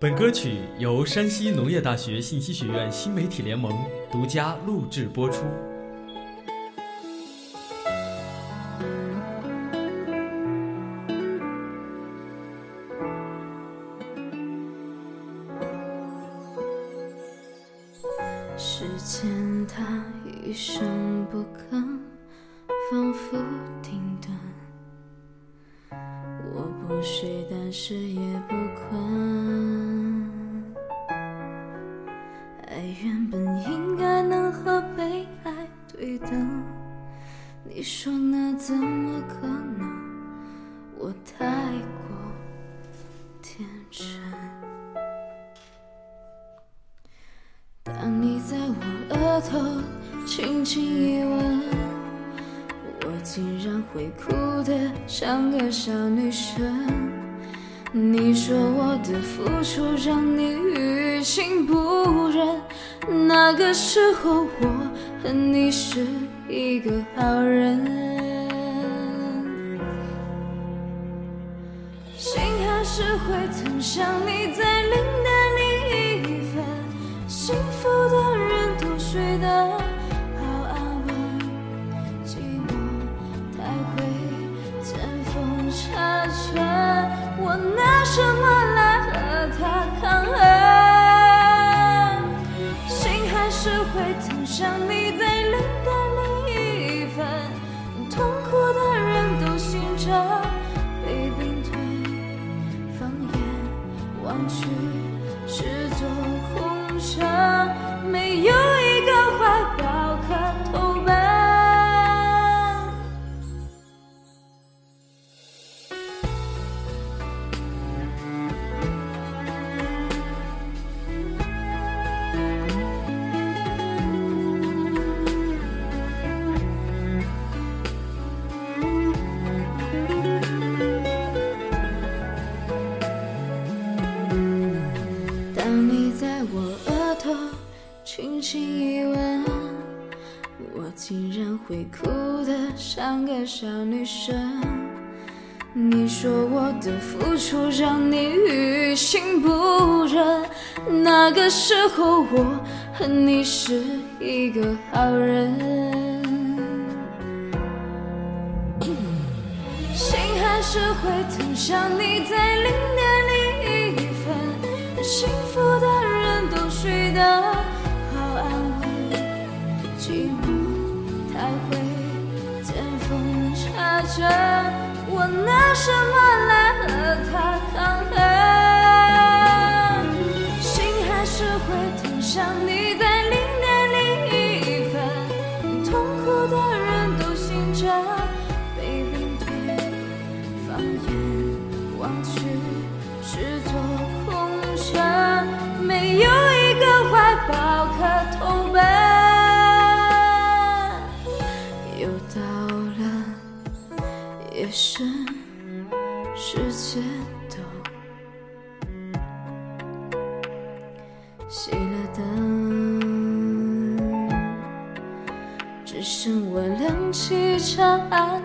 本歌曲由山西农业大学信息学院新媒体联盟独家录制播出。时间它一声不吭，仿佛停顿。我不睡，但是也不等，你说那怎么可能？我太过天真。当你在我额头轻轻一吻，我竟然会哭得像个小女生。你说我的付出让你于心不忍，那个时候我恨你是一个好人，心还是会疼，想你再淋的你一份。幸福的人都睡得好安稳，寂寞太会见缝插针，我拿什么有一个怀抱可投奔。当你在我额头轻轻一吻，我竟然会哭得像个小女生。你说我的付出让你于心不忍，那个时候我恨你是一个好人。心还是会疼，想你在零点零一分。幸福的人都睡得，寂寞太会见缝插针，我拿什么来和他抗衡？心还是会疼，想你在零点另一份。痛苦的人都醒着被冰退，放眼望去是座空城，没有熄了灯，只剩我亮起长安